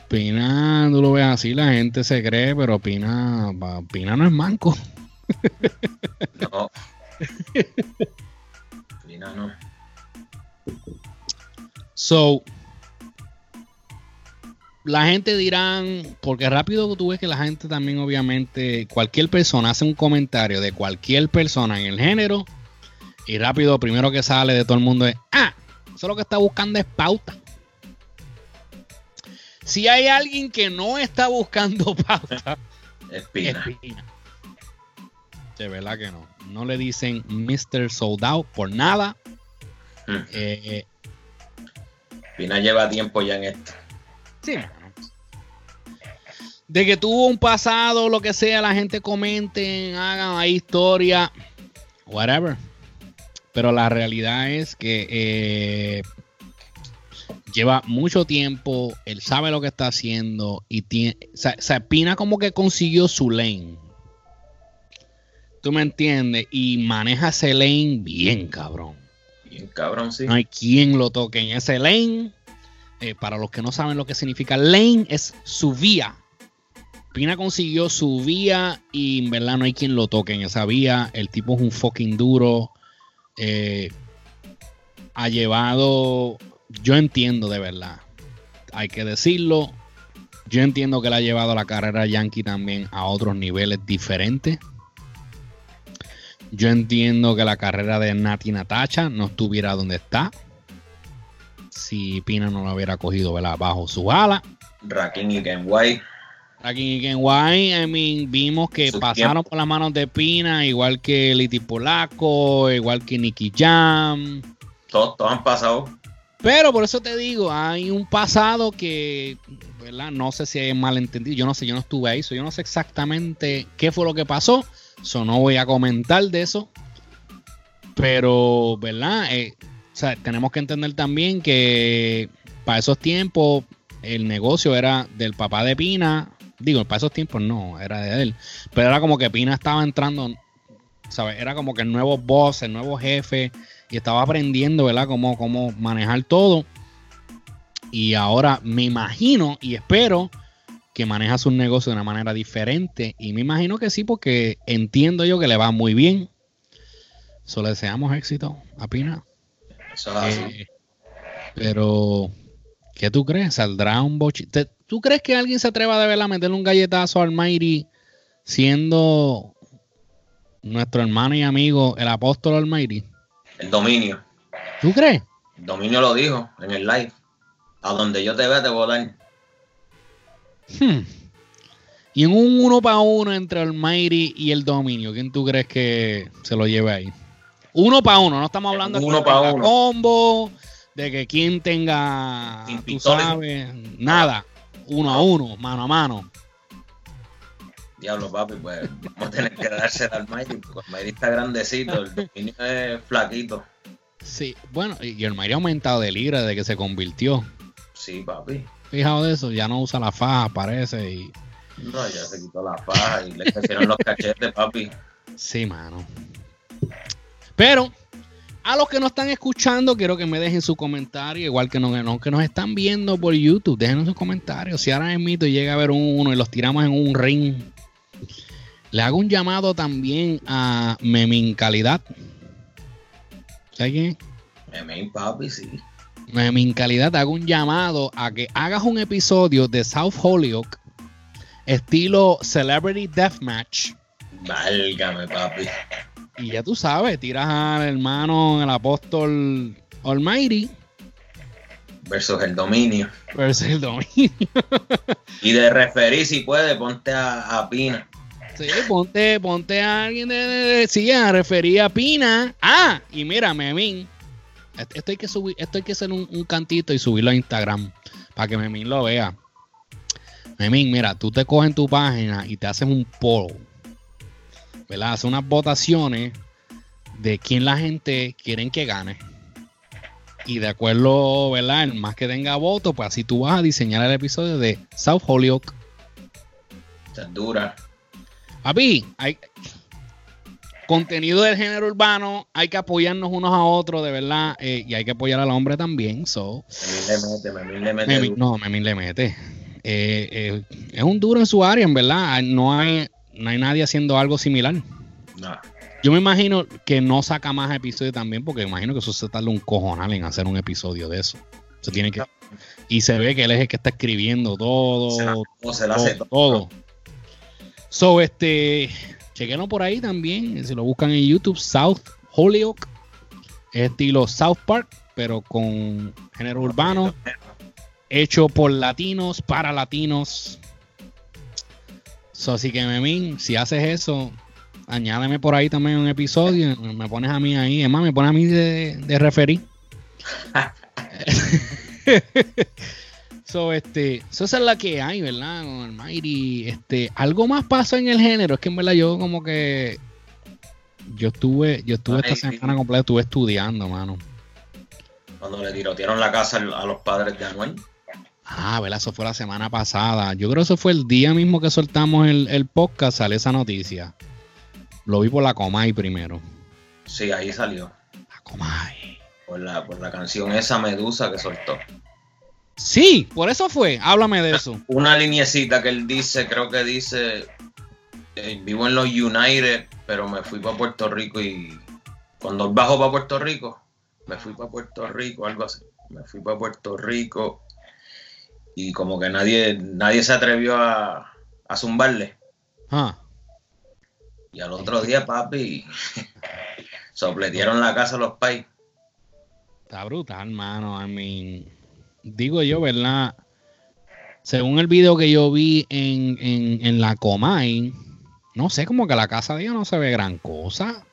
Pina, tú lo ves así, la gente se cree, pero Pina, Pina no es manco. No. So, la gente dirán, porque rápido tú ves que la gente también, obviamente, cualquier persona hace un comentario de cualquier persona en el género, y rápido, primero que sale de todo el mundo es, ah, eso lo que está buscando es pauta. Si hay alguien que no está buscando pauta, Es es Pina. Pina. De verdad que no. No le dicen Mr. Sold Out por nada. Mm. Eh, Pina lleva tiempo ya en esto. Sí. De que tuvo un pasado, lo que sea, la gente comenten, hagan ahí historia, whatever. Pero la realidad es que eh, lleva mucho tiempo, él sabe lo que está haciendo y tiene, o Pina como que consiguió su lane. ¿Tú me entiendes? Y maneja ese lane bien, cabrón. Cabrón. No hay quien lo toque en ese lane. Eh, para los que no saben lo que significa lane, es su vía. Pina consiguió su vía y en verdad no hay quien lo toque en esa vía. El tipo es un fucking duro. Eh, ha llevado, yo entiendo de verdad, hay que decirlo. Yo entiendo que le ha llevado la carrera Yankee también a otros niveles diferentes. Yo entiendo que la carrera de Nati Natacha no estuviera donde está. Si Pina no lo hubiera cogido ¿verdad? bajo su ala. Rakim y Ken White. Aquí en Kenway, I mean, vimos que pasaron por las manos de Pina, igual que Liti Polaco, igual que Nicky Jam. Todos, todos han pasado. Pero por eso te digo, hay un pasado que, ¿verdad? No sé si es malentendido. Yo no sé, yo no estuve ahí. so yo no sé exactamente qué fue lo que pasó. So no voy a comentar de eso. Pero, ¿verdad? Eh, o sea, tenemos que entender también que para esos tiempos el negocio era del papá de Pina. Digo, para esos tiempos no, era de él. Pero era como que Pina estaba entrando, ¿sabes? Era como que el nuevo boss, el nuevo jefe y estaba aprendiendo, ¿verdad? Cómo, cómo manejar todo. Y ahora me imagino y espero que maneja sus negocios de una manera diferente. Y me imagino que sí, porque entiendo yo que le va muy bien. Solo deseamos éxito a Pina. Eso es así. Eh, pero, ¿qué tú crees? ¿Saldrá un bochi? ¿Te- ¿Tú crees que alguien se atreva de verdad a meterle un galletazo al Almighty siendo nuestro hermano y amigo, el apóstol Almighty? El dominio. ¿Tú crees? El dominio lo dijo en el live. A donde yo te vea te voy a dar. Hmm. Y en un uno para uno entre Almighty y el dominio, ¿quién tú crees que se lo lleve ahí? Uno para uno, no estamos hablando de Uno que pa' uno. combo, de que quien tenga, Sin tú sabes, nada. Uno a uno, mano a mano. Diablo, papi, pues vamos a tener que darse al Almighty, porque Almighty está grandecito, el dominio es flaquito. Sí, bueno, y y Almighty ha aumentado de libra desde que se convirtió. Sí, papi. Fijado de eso, ya no usa la faja, parece, y No, ya se quitó la faja y le crecieron los cachetes, papi. Sí, mano. Pero a los que nos están escuchando, quiero que me dejen su comentario, igual que nos, que nos están viendo por YouTube, déjenos sus comentarios. Si ahora es mito y llega a ver uno y los tiramos en un ring, le hago un llamado también a Memin Calidad. ¿Sabes quién? Memin, papi, sí. Memin Calidad, hago un llamado a que hagas un episodio de South Holyoke, estilo Celebrity Deathmatch. Válgame, papi. Y ya tú sabes, tiras al hermano, el apóstol Almighty. Versus el dominio. Versus el dominio. y de referir, si puede, ponte a, Pina. Sí, ponte, ponte a alguien de, de, sí, a referir a Pina. Ah, y mira, Memín. Esto hay que subir, esto hay que hacer un, un cantito y subirlo a Instagram para que Memín lo vea. Memín, mira, tú te coges en tu página y te haces un polo Hace unas votaciones de quién la gente quieren que gane. Y de acuerdo, ¿verdad? El más que tenga voto, pues así tú vas a diseñar el episodio de South Holyoke. Es dura. Papi, hay contenido del género urbano, hay que apoyarnos unos a otros, de verdad, eh, y hay que apoyar al hombre también. So. le mete, no, Memín le mete. Eh, eh, es un duro en su área, en verdad. No hay, no hay nadie haciendo algo similar. Yo me imagino que no saca más episodios también, porque imagino que eso se tarda un cojonal en hacer un episodio de eso. Se tiene que. Y se ve que él es el que está escribiendo todo. Se hace todo. So, este. Chequenos por ahí también. Si lo buscan en YouTube, South Holyoke. estilo South Park, pero con género urbano. Hecho por latinos, para latinos así que, Memín, si haces eso, añádeme por ahí también un episodio. Me pones a mí ahí. Es más, me pones a mí de, de referir. so, este, eso es la que hay, ¿verdad? Con el Mighty. Este, algo más pasó en el género. Es que en verdad yo como que. Yo estuve, yo estuve esta semana completa, estuve estudiando, mano. Cuando le tirotearon la casa a los padres de Anuel. Ah, ¿verdad? Eso fue la semana pasada. Yo creo que eso fue el día mismo que soltamos el, podcast, sale esa noticia. Lo vi por la Comay primero. Sí, ahí salió. La Comay. Por la, por la canción esa Medusa que soltó. Sí, por eso fue. Háblame de eso. Una liniecita que él dice, creo que dice, eh, vivo en los United, pero me fui para Puerto Rico y cuando bajo para Puerto Rico, me fui para Puerto Rico, algo así. Me fui para Puerto Rico y como que nadie, nadie se atrevió a, a zumbarle. Ah. Y al otro día, papi, sopletieron la casa a los pais. Está brutal, hermano. I mean, digo yo, ¿verdad? Según el video que yo vi en, en, en la Comay, no sé, como que la casa de ellos no se ve gran cosa.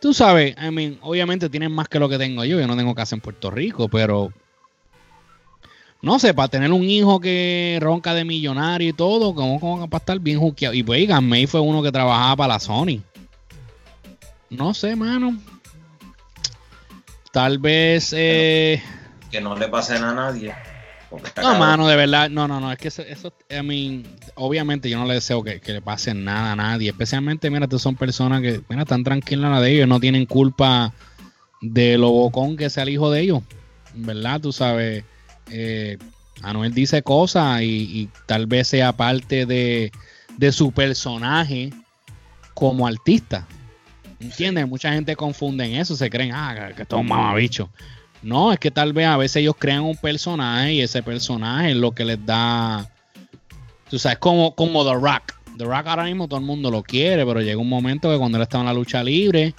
Tú sabes, I mean, obviamente tienen más que lo que tengo yo. Yo no tengo casa en Puerto Rico, pero no sé, para tener un hijo que ronca de millonario y todo, como, como para estar bien juqueado. Y pues May fue uno que trabajaba para la Sony. No sé, mano. Tal vez. Eh... Que no le pasen a nadie. No, mano, de verdad. No, no, no. Es que eso, eso I mean, obviamente yo no le deseo que, le pase nada a nadie. Especialmente, mira, tú son personas que, mira, están tranquilas la de ellos. No tienen culpa de lo bocón que sea el hijo de ellos. ¿Verdad? Tú sabes eh, Anuel dice cosas y, tal vez sea parte de, su personaje como artista. ¿Entiendes? Mucha gente confunde en eso, se creen, ah, que esto es un mamabicho. No, es que tal vez a veces ellos crean un personaje y ese personaje es lo que les da. Tú sabes, como, como The Rock. The Rock ahora mismo todo el mundo lo quiere, pero llega un momento que cuando él estaba en la lucha libre,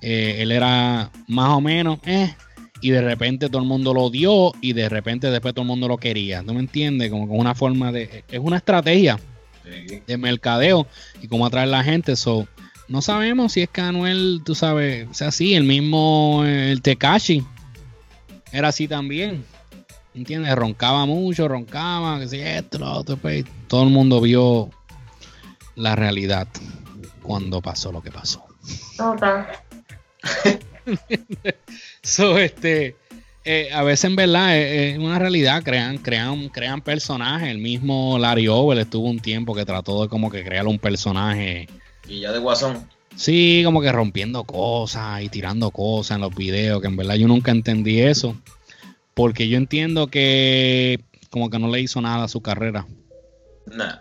eh, él era más o menos, eh, y de repente todo el mundo lo odió y de repente después todo el mundo lo quería. ¿No me entiendes? Como con una forma de... Es una estrategia de mercadeo y cómo atraer a la gente. So, no sabemos si es que Anuel, tú sabes, o sea, sí, el mismo, el Tekashi era así también. ¿Entiendes? Roncaba mucho, roncaba, que si esto, lo otro, pues, todo el mundo vio la realidad cuando pasó lo que pasó. Total. so, este, eh, a veces en verdad es, es una realidad, crean, crean, crean personajes. El mismo Larry Over estuvo un tiempo que trató de como que crear un personaje. Y ya de Guasón. Sí, como que rompiendo cosas y tirando cosas en los videos, que en verdad yo nunca entendí eso. Porque yo entiendo que como que no le hizo nada a su carrera. Nah.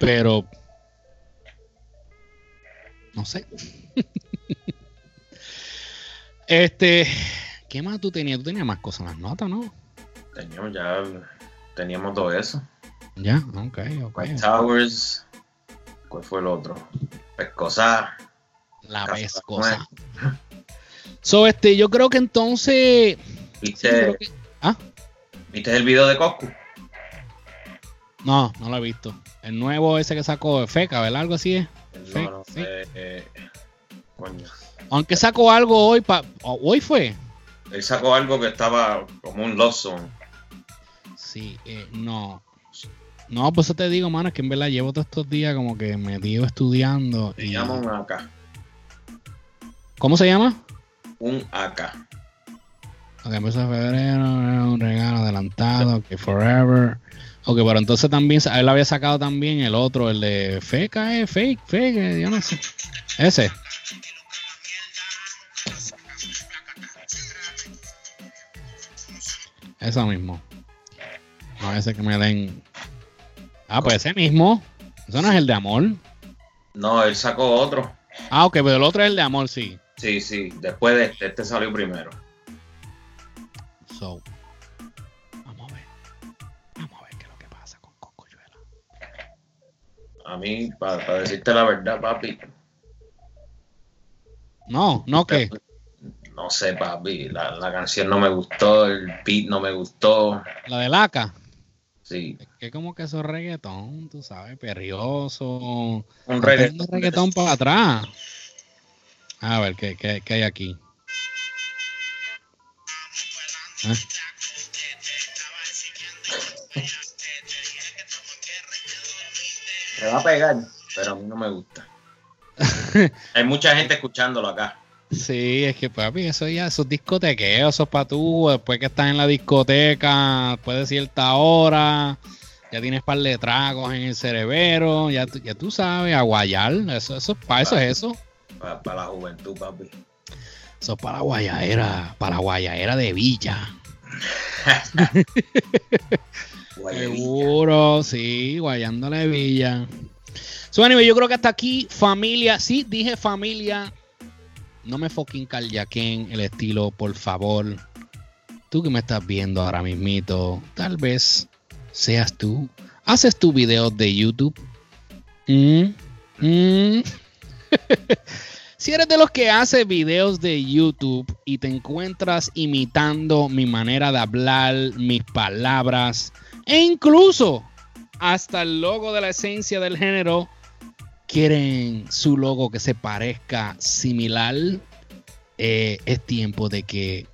Pero no sé. este, ¿qué más tú tenías? Tú tenías más cosas en las notas, ¿no? Teníamos ya. Teníamos todo eso. Ya, ok, ok. White Towers. ¿Cuál fue el otro? Pescosa. La pescosa. So, este, yo creo que entonces. ¿Viste, que- ah, ¿Viste el video de Coscu? no, no lo he visto. El nuevo ese que sacó de Feca, ¿verdad? Algo así es. No, no, Sí. eh, coño. Aunque sacó algo hoy, pa, hoy fue. Él sacó algo que estaba como un love song. Sí, eh, no. No, pues eso te digo, mano, es que en verdad llevo todos estos días como que metido estudiando. Se Y, llama un AK. ¿Cómo se llama? Un AK. Ok, empezó en febrero, un regalo adelantado, que forever. Ok, pero entonces también, él había sacado también el otro, el de feca, eh, fake, fake, eh, yo no sé. Ese. Eso mismo. No, ese que me den. Ah, pues ese mismo. Eso no es el de amor. No, él sacó otro. Ah, ok, pero el otro es el de amor, sí. Sí, sí. Después de este, este salió primero. So, vamos a ver. Vamos a ver qué es lo que pasa con Coscuyuela. A mí, para decirte la verdad, papi. No, no que. No sé, papi. La, la canción no me gustó. El beat no me gustó. La de Laca. Sí. Es que como que eso es reggaetón, tú sabes, perrioso. Un reggaetón para atrás. A ver, ¿qué, qué, qué hay aquí? ¿Eh? Se va a pegar, pero a mí no me gusta. Hay mucha gente escuchándolo acá. Sí, es que papi, eso ya, esos discotequeos, esos para tú, después que estás en la discoteca, después de cierta hora, ya tienes par de tragos en el cerebro, ya, tú- ya tú sabes, a guayar, eso, eso, para eso es eso. Para, la juventud, papi. Eso es para la guayaera, para la guayaera de Villa. Seguro, sí, guayándole Villa. So, anyway, yo creo que hasta aquí, familia. Sí, dije familia. No me fucking carjaquen el estilo, por favor. Tú que me estás viendo ahora mismito, tal vez seas tú. Haces tu videos de YouTube. Mm, mm. si eres de los que hace videos de YouTube y te encuentras imitando mi manera de hablar, mis palabras, e incluso hasta el logo de la esencia del género quieren su logo que se parezca similar, eh, es tiempo de que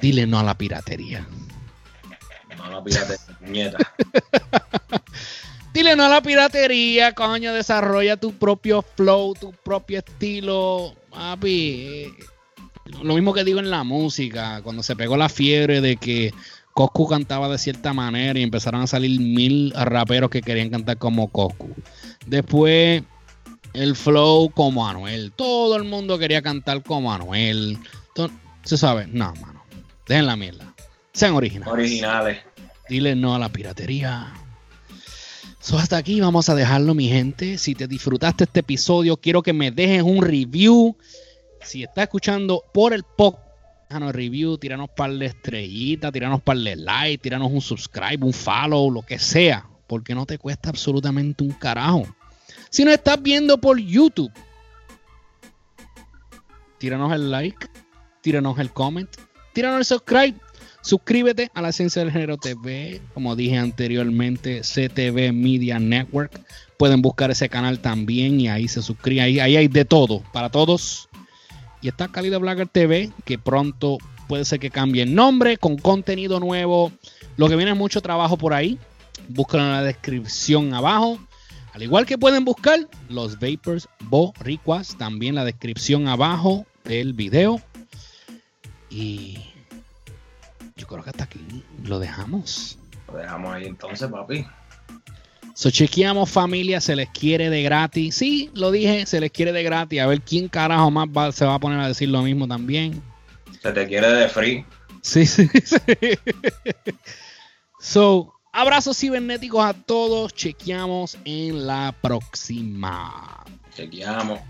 dile no a la piratería. No la pirate, nieta. Dile no a la piratería, coño, desarrolla tu propio flow, tu propio estilo, papi. eh, Lo mismo que digo en la música, cuando se pegó la fiebre de que Coscu cantaba de cierta manera y empezaron a salir mil raperos que querían cantar como Coscu. Después el flow como Anuel. Todo el mundo quería cantar como Anuel. To- ¿Se sabe? No, mano. Dejen la mierda. Sean originales. Originales. Dile no a la piratería. So, hasta aquí vamos a dejarlo, mi gente. Si te disfrutaste este episodio, quiero que me dejes un review. Si estás escuchando por el podcast, déjanos review, tiranos par de estrellitas, tiranos par de like, tiranos un subscribe, un follow, lo que sea. Porque no te cuesta absolutamente un carajo. Si nos estás viendo por YouTube, tíranos el like, tíranos el comment, tíranos el subscribe. Suscríbete a la Esencia del Género TV, como dije anteriormente, CTV Media Network. Pueden buscar ese canal también y ahí se suscriben. Ahí, ahí hay de todo, para todos. Y está Cálido Blagger TV, que pronto puede ser que cambie el nombre, con contenido nuevo. Lo que viene es mucho trabajo por ahí. Búscalo en la descripción abajo. Al igual que pueden buscar los Vapors Boricuas, también la descripción abajo del video. Y yo creo que hasta aquí lo dejamos. Lo dejamos ahí entonces, papi. So, chequeamos familia, se les quiere de gratis. Sí, lo dije, se les quiere de gratis. A ver quién carajo más va- se va a poner a decir lo mismo también. Se te quiere de free. Sí, sí, sí. So, abrazos cibernéticos a todos. Chequeamos en la próxima. Chequeamos.